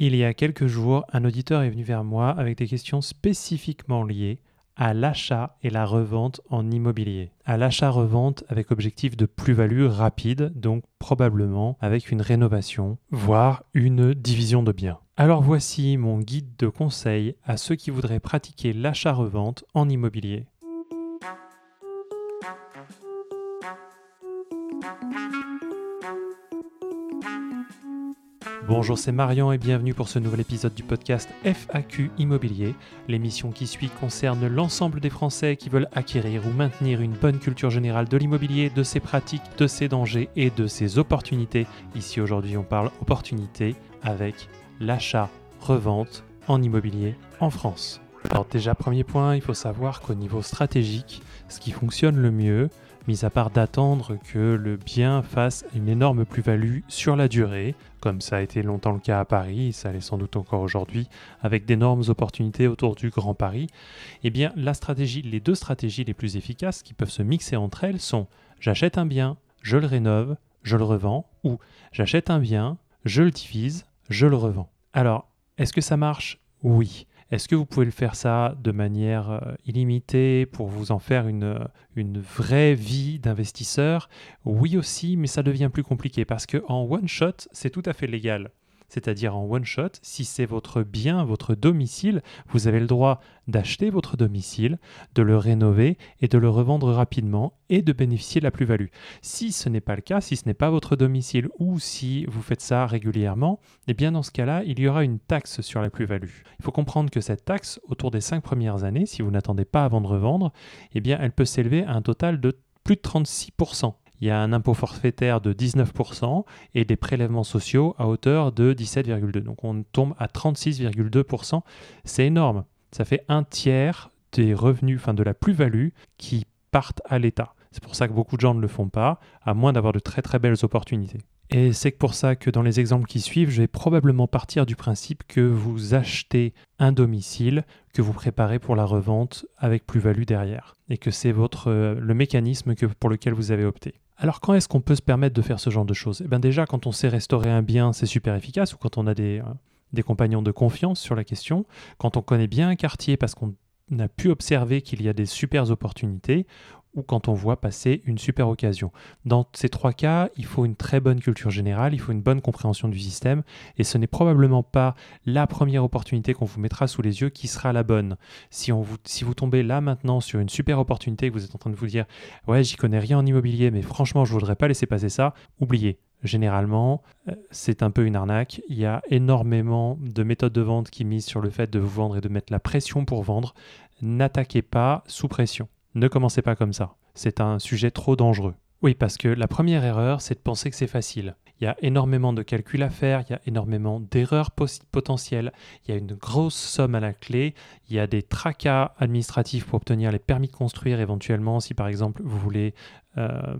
Il y a quelques jours, un auditeur est venu vers moi avec des questions spécifiquement liées à l'achat et la revente en immobilier. À l'achat-revente avec objectif de plus-value rapide, donc probablement avec une rénovation, voire une division de biens. Alors voici mon guide de conseil à ceux qui voudraient pratiquer l'achat-revente en immobilier. Bonjour, c'est Marian et bienvenue pour ce nouvel épisode du podcast FAQ Immobilier. L'émission qui suit concerne l'ensemble des Français qui veulent acquérir ou maintenir une bonne culture générale de l'immobilier, de ses pratiques, de ses dangers et de ses opportunités. Ici aujourd'hui on parle opportunité avec l'achat-revente en immobilier en France. Alors déjà premier point, il faut savoir qu'au niveau stratégique, ce qui fonctionne le mieux, mis à part d'attendre que le bien fasse une énorme plus-value sur la durée, comme ça a été longtemps le cas à Paris, ça l'est sans doute encore aujourd'hui, avec d'énormes opportunités autour du Grand Paris, eh bien la stratégie, les deux stratégies les plus efficaces qui peuvent se mixer entre elles sont j'achète un bien, je le rénove, je le revends, ou j'achète un bien, je le divise, je le revends. Alors, est-ce que ça marche? Oui. Est-ce que vous pouvez le faire ça de manière euh, illimitée pour vous en faire une, euh, une vraie vie d'investisseur? Oui aussi, mais ça devient plus compliqué parce qu'en one shot, c'est tout à fait légal c'est-à-dire en one shot, si c'est votre bien, votre domicile, vous avez le droit d'acheter votre domicile, de le rénover et de le revendre rapidement et de bénéficier de la plus-value. Si ce n'est pas le cas, si ce n'est pas votre domicile ou si vous faites ça régulièrement, eh bien dans ce cas-là, il y aura une taxe sur la plus-value. Il faut comprendre que cette taxe, autour des cinq premières années, si vous n'attendez pas avant de revendre, eh bien elle peut s'élever à un total de plus de 36% il y a un impôt forfaitaire de 19% et des prélèvements sociaux à hauteur de 17,2%. Donc on tombe à 36,2%. C'est énorme. Ça fait un tiers des revenus, enfin de la plus-value qui partent à l'État. C'est pour ça que beaucoup de gens ne le font pas, à moins d'avoir de très très belles opportunités. Et c'est pour ça que dans les exemples qui suivent, je vais probablement partir du principe que vous achetez un domicile que vous préparez pour la revente avec plus-value derrière, et que c'est votre le mécanisme que, pour lequel vous avez opté. Alors quand est-ce qu'on peut se permettre de faire ce genre de choses? Eh bien déjà, quand on sait restaurer un bien, c'est super efficace, ou quand on a des, euh, des compagnons de confiance sur la question, quand on connaît bien un quartier parce qu'on a pu observer qu'il y a des super opportunités, ou quand on voit passer une super occasion. Dans ces trois cas, il faut une très bonne culture générale, il faut une bonne compréhension du système, et ce n'est probablement pas la première opportunité qu'on vous mettra sous les yeux qui sera la bonne. Si, vous, vous tombez là maintenant sur une super opportunité, que vous êtes en train de vous dire ouais j'y connais rien en immobilier, mais franchement je voudrais pas laisser passer ça, oubliez. Généralement, euh, c'est un peu une arnaque. Il y a énormément de méthodes de vente qui misent sur le fait de vous vendre et de mettre la pression pour vendre. N'attaquez pas sous pression. Ne commencez pas comme ça. C'est un sujet trop dangereux. Oui, parce que la première erreur, c'est de penser que c'est facile. Il y a énormément de calculs à faire, il y a énormément d'erreurs potentielles, il y a une grosse somme à la clé, il y a des tracas administratifs pour obtenir les permis de construire éventuellement si par exemple vous voulez euh,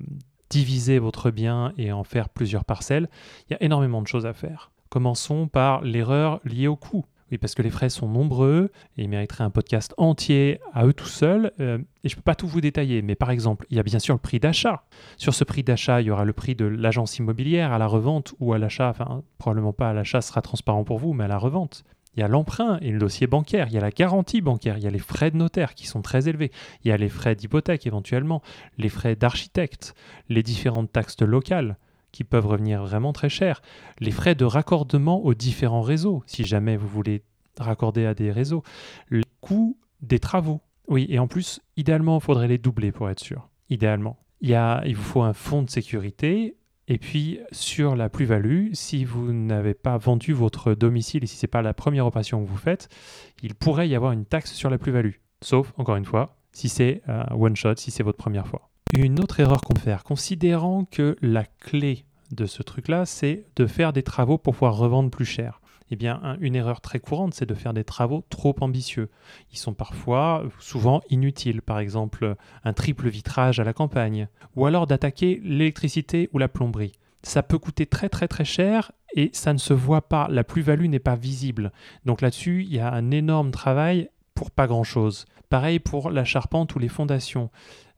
diviser votre bien et en faire plusieurs parcelles. Il y a énormément de choses à faire. Commençons par l'erreur liée au coût. Oui, parce que les frais sont nombreux et ils mériteraient un podcast entier à eux tout seuls. Euh, et je ne peux pas tout vous détailler, mais par exemple, il y a bien sûr le prix d'achat. Sur ce prix d'achat, il y aura le prix de l'agence immobilière à la revente ou à l'achat. Enfin, probablement pas à l'achat, sera transparent pour vous, mais à la revente. Il y a l'emprunt et le dossier bancaire, il y a la garantie bancaire, il y a les frais de notaire qui sont très élevés, il y a les frais d'hypothèque éventuellement, les frais d'architecte, les différentes taxes locales qui peuvent revenir vraiment très cher, les frais de raccordement aux différents réseaux, si jamais vous voulez raccorder à des réseaux, le coût des travaux. Oui, et en plus, idéalement, il faudrait les doubler pour être sûr. Idéalement. Il, vous faut un fonds de sécurité. Et puis, sur la plus-value, si vous n'avez pas vendu votre domicile et si ce n'est pas la première opération que vous faites, il pourrait y avoir une taxe sur la plus-value. Sauf, encore une fois, si c'est un one shot, si c'est votre première fois. Une autre erreur qu'on peut faire, considérant que la clé de ce truc-là, c'est de faire des travaux pour pouvoir revendre plus cher. Eh bien, une erreur très courante, c'est de faire des travaux trop ambitieux. Ils sont parfois, souvent inutiles, par exemple un triple vitrage à la campagne, ou alors d'attaquer l'électricité ou la plomberie. Ça peut coûter très très très cher et ça ne se voit pas, la plus-value n'est pas visible. Donc là-dessus, il y a un énorme travail pour pas grand-chose. Pareil pour la charpente ou les fondations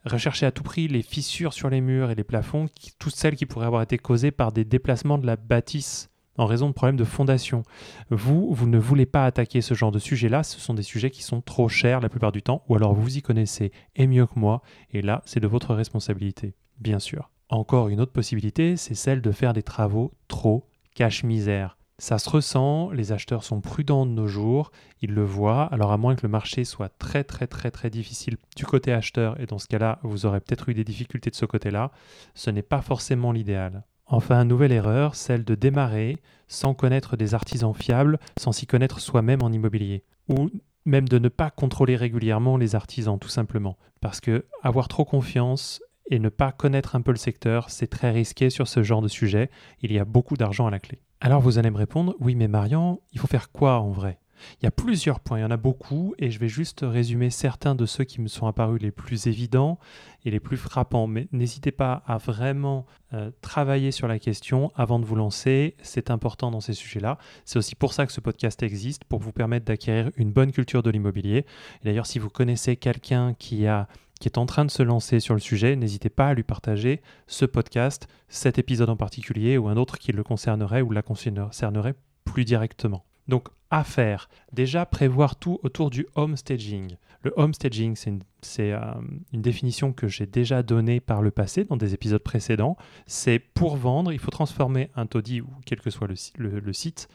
rechercher à tout prix les fissures sur les murs et les plafonds, toutes celles qui pourraient avoir été causées par des déplacements de la bâtisse en raison de problèmes de fondation. Vous, vous ne voulez pas attaquer ce genre de sujet-là, ce sont des sujets qui sont trop chers la plupart du temps, ou alors vous y connaissez et mieux que moi, et là, c'est de votre responsabilité, bien sûr. Encore une autre possibilité, c'est celle de faire des travaux trop cache-misère. Ça se ressent, les acheteurs sont prudents de nos jours, ils le voient, alors à moins que le marché soit très très très très difficile du côté acheteur, et dans ce cas-là, vous aurez peut-être eu des difficultés de ce côté-là, ce n'est pas forcément l'idéal. Enfin, nouvelle erreur, celle de démarrer sans connaître des artisans fiables, sans s'y connaître soi-même en immobilier, ou même de ne pas contrôler régulièrement les artisans, tout simplement. Parce que avoir trop confiance et ne pas connaître un peu le secteur, c'est très risqué sur ce genre de sujet, il y a beaucoup d'argent à la clé. Alors vous allez me répondre, oui mais Marian, il faut faire quoi en vrai? Il y a plusieurs points, il y en a beaucoup, et je vais juste résumer certains de ceux qui me sont apparus les plus évidents et les plus frappants. Mais n'hésitez pas à vraiment euh, travailler sur la question avant de vous lancer, c'est important dans ces sujets-là. C'est aussi pour ça que ce podcast existe, pour vous permettre d'acquérir une bonne culture de l'immobilier. D'ailleurs, si vous connaissez quelqu'un qui a qui est en train de se lancer sur le sujet, n'hésitez pas à lui partager ce podcast, cet épisode en particulier, ou un autre qui le concernerait ou la concernerait plus directement. Donc, à faire, déjà prévoir tout autour du home staging. Le home staging, c'est euh, une, définition que j'ai déjà donnée par le passé dans des épisodes précédents. C'est pour vendre, il faut transformer un taudis ou quel que soit le site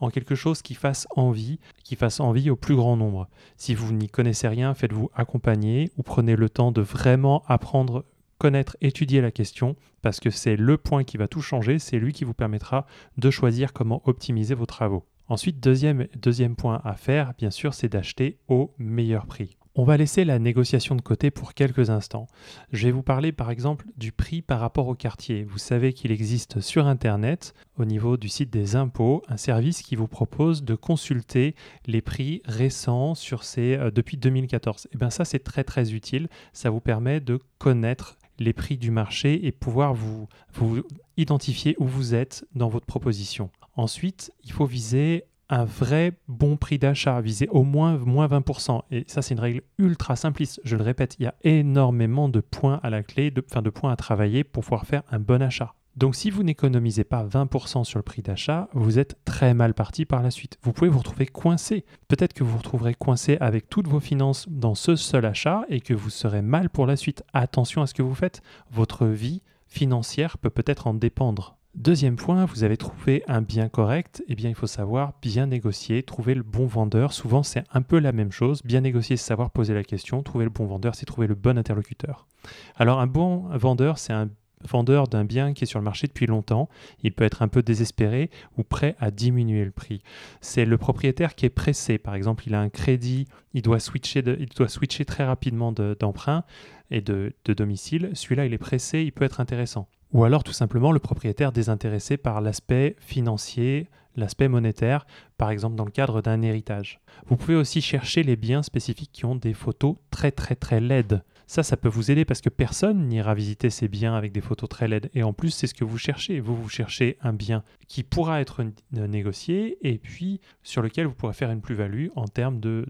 en quelque chose qui fasse envie, qui fasse envie au plus grand nombre. Si vous n'y connaissez rien, faites-vous accompagner ou prenez le temps de vraiment apprendre, connaître, étudier la question, parce que c'est le point qui va tout changer, c'est lui qui vous permettra de choisir comment optimiser vos travaux. Ensuite, deuxième, deuxième point à faire, bien sûr, c'est d'acheter au meilleur prix. On va laisser la négociation de côté pour quelques instants. Je vais vous parler par exemple du prix par rapport au quartier. Vous savez qu'il existe sur Internet, au niveau du site des impôts, un service qui vous propose de consulter les prix récents sur ces, euh, depuis 2014. Et eh bien ça c'est très très utile, ça vous permet de connaître les prix du marché et pouvoir vous, vous identifier où vous êtes dans votre proposition. Ensuite, il faut viser un vrai bon prix d'achat, viser au moins moins 20%. Et ça, c'est une règle ultra simpliste. Je le répète, il y a énormément de points à la clé, de, enfin de points à travailler pour pouvoir faire un bon achat. Donc si vous n'économisez pas 20% sur le prix d'achat, vous êtes très mal parti par la suite. Vous pouvez vous retrouver coincé. Peut-être que vous vous retrouverez coincé avec toutes vos finances dans ce seul achat et que vous serez mal pour la suite. Attention à ce que vous faites. Votre vie financière peut peut-être en dépendre. Deuxième point, vous avez trouvé un bien correct, eh bien il faut savoir bien négocier, trouver le bon vendeur. Souvent c'est un peu la même chose. Bien négocier, c'est savoir poser la question. Trouver le bon vendeur, c'est trouver le bon interlocuteur. Alors un bon vendeur, c'est un vendeur d'un bien qui est sur le marché depuis longtemps, il peut être un peu désespéré ou prêt à diminuer le prix. C'est le propriétaire qui est pressé. Par exemple, il a un crédit, il doit switcher, il doit switcher très rapidement d'emprunt et de domicile. Celui-là, il est pressé, il peut être intéressant ou alors tout simplement le propriétaire désintéressé par l'aspect financier, l'aspect monétaire, par exemple dans le cadre d'un héritage. Vous pouvez aussi chercher les biens spécifiques qui ont des photos très très très laides. Ça, ça peut vous aider parce que personne n'ira visiter ces biens avec des photos très laides. Et en plus, c'est ce que vous cherchez. Vous, vous cherchez un bien qui pourra être négocié et puis sur lequel vous pourrez faire une plus-value en termes de,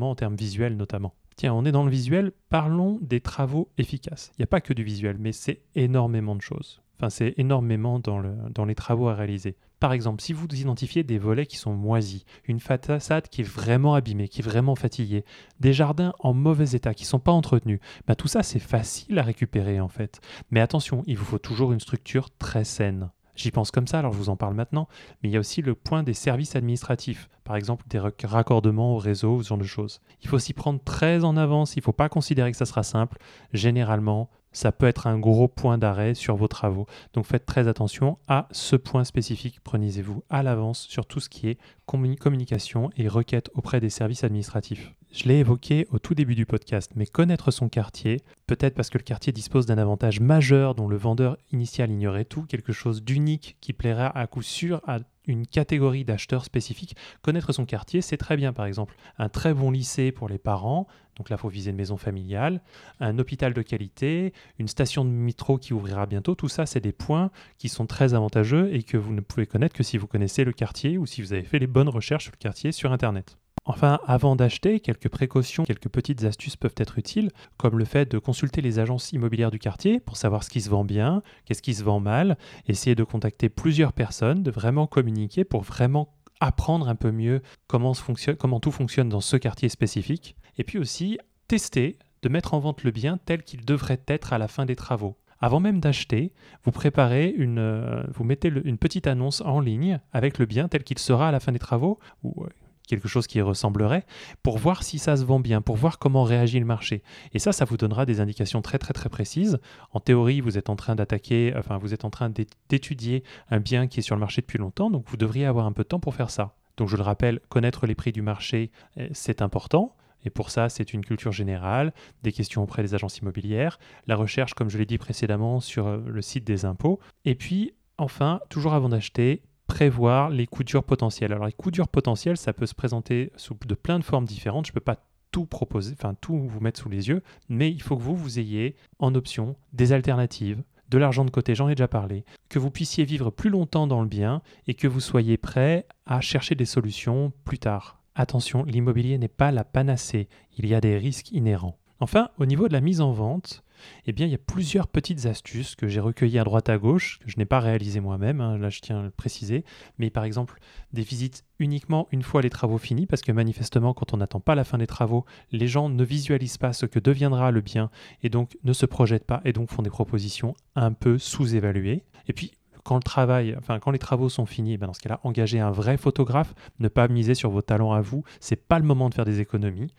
en termes visuels notamment. Tiens, on est dans le visuel, parlons des travaux efficaces. Il n'y a pas que du visuel, mais c'est énormément de choses. Enfin, c'est énormément dans, le, dans les travaux à réaliser. Par exemple, si vous identifiez des volets qui sont moisis, une façade qui est vraiment abîmée, qui est vraiment fatiguée, des jardins en mauvais état qui ne sont pas entretenus, bah, tout ça c'est facile à récupérer en fait. Mais attention, il vous faut toujours une structure très saine. J'y pense comme ça, alors je vous en parle maintenant, mais il y a aussi le point des services administratifs, par exemple des raccordements au réseau, ce genre de choses. Il faut s'y prendre très en avance, il ne faut pas considérer que ça sera simple. Généralement, ça peut être un gros point d'arrêt sur vos travaux. Donc faites très attention à ce point spécifique. Prenez-vous à l'avance sur tout ce qui est communication et requête auprès des services administratifs. Je l'ai évoqué au tout début du podcast, mais connaître son quartier, peut-être parce que le quartier dispose d'un avantage majeur dont le vendeur initial ignorait tout, quelque chose d'unique qui plaira à coup sûr à une catégorie d'acheteurs spécifiques. Connaître son quartier, c'est très bien par exemple. Un très bon lycée pour les parents, donc là il faut viser une maison familiale, un hôpital de qualité, une station de métro qui ouvrira bientôt, tout ça c'est des points qui sont très avantageux et que vous ne pouvez connaître que si vous connaissez le quartier ou si vous avez fait les bonnes recherches sur le quartier sur Internet. Enfin, avant d'acheter, quelques précautions, quelques petites astuces peuvent être utiles, comme le fait de consulter les agences immobilières du quartier pour savoir ce qui se vend bien, qu'est-ce qui se vend mal, essayer de contacter plusieurs personnes, de vraiment communiquer pour vraiment apprendre un peu mieux comment, tout fonctionne dans ce quartier spécifique, et puis aussi tester de mettre en vente le bien tel qu'il devrait être à la fin des travaux. Avant même d'acheter, vous préparez une, euh, vous mettez une petite annonce en ligne avec le bien tel qu'il sera à la fin des travaux, ou euh, quelque chose qui ressemblerait, pour voir si ça se vend bien, pour voir comment réagit le marché. Et ça, ça vous donnera des indications très très très précises. En théorie, vous êtes en train d'attaquer, enfin vous êtes en train d'étudier un bien qui est sur le marché depuis longtemps, donc vous devriez avoir un peu de temps pour faire ça. Donc je le rappelle, connaître les prix du marché, euh, c'est important. Et pour ça, c'est une culture générale, des questions auprès des agences immobilières, la recherche, comme je l'ai dit précédemment, sur euh, le site des impôts. Et puis, enfin, toujours avant d'acheter, prévoir les coups durs potentiels. Alors les coups durs potentiels, ça peut se présenter sous de plein de formes différentes. Je ne peux pas tout proposer, enfin tout vous mettre sous les yeux, mais il faut que vous, vous ayez en option des alternatives, de l'argent de côté, j'en ai déjà parlé, que vous puissiez vivre plus longtemps dans le bien et que vous soyez prêt à chercher des solutions plus tard. Attention, l'immobilier n'est pas la panacée, il y a des risques inhérents. Enfin, au niveau de la mise en vente, eh bien, il y a plusieurs petites astuces que j'ai recueillies à droite à gauche, que je n'ai pas réalisées moi-même, hein, là je tiens à le préciser, mais par exemple des visites uniquement une fois les travaux finis, parce que manifestement, quand on n'attend pas la fin des travaux, les gens ne visualisent pas ce que deviendra le bien, et donc ne se projettent pas, et donc font des propositions un peu sous-évaluées. Et puis, quand les travaux sont finis, ben dans ce cas-là, engagez un vrai photographe, ne pas miser sur vos talents à vous, c'est pas le moment de faire des économies.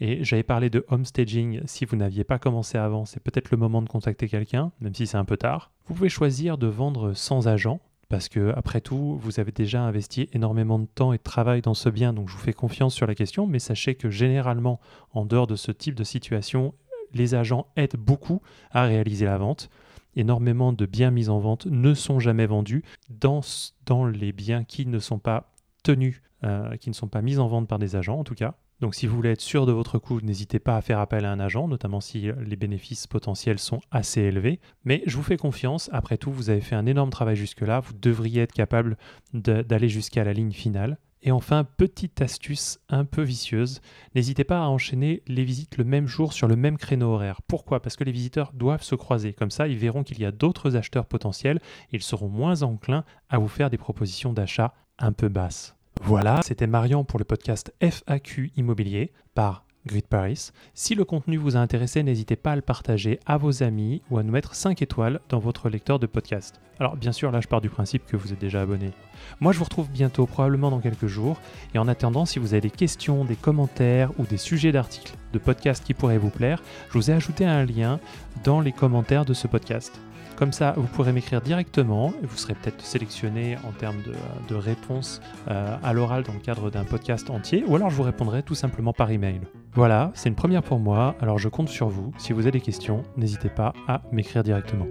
Et j'avais parlé de home staging, si vous n'aviez pas commencé avant, c'est peut-être le moment de contacter quelqu'un, même si c'est un peu tard. Vous pouvez choisir de vendre sans agent, parce que après tout, vous avez déjà investi énormément de temps et de travail dans ce bien, donc je vous fais confiance sur la question, mais sachez que généralement, en dehors de ce type de situation, les agents aident beaucoup à réaliser la vente énormément de biens mis en vente ne sont jamais vendus dans, les biens qui ne sont pas tenus, euh, qui ne sont pas mis en vente par des agents en tout cas. Donc si vous voulez être sûr de votre coût, n'hésitez pas à faire appel à un agent, notamment si les bénéfices potentiels sont assez élevés. Mais je vous fais confiance, après tout, vous avez fait un énorme travail jusque-là, vous devriez être capable d'aller jusqu'à la ligne finale. Et enfin, petite astuce un peu vicieuse, n'hésitez pas à enchaîner les visites le même jour sur le même créneau horaire. Pourquoi? Parce que les visiteurs doivent se croiser. Comme ça, ils verront qu'il y a d'autres acheteurs potentiels et ils seront moins enclins à vous faire des propositions d'achat un peu basses. Voilà, c'était Marion pour le podcast FAQ Immobilier par Grid Paris. Si le contenu vous a intéressé, n'hésitez pas à le partager à vos amis ou à nous mettre 5 étoiles dans votre lecteur de podcast. Alors bien sûr, là je pars du principe que vous êtes déjà abonné. Moi je vous retrouve bientôt, probablement dans quelques jours. Et en attendant, si vous avez des questions, des commentaires ou des sujets d'articles de podcast qui pourraient vous plaire, je vous ai ajouté un lien dans les commentaires de ce podcast. Comme ça, vous pourrez m'écrire directement et vous serez peut-être sélectionné en termes de, réponse euh, à l'oral dans le cadre d'un podcast entier, ou alors je vous répondrai tout simplement par email. Voilà, c'est une première pour moi, alors je compte sur vous. Si vous avez des questions, n'hésitez pas à m'écrire directement.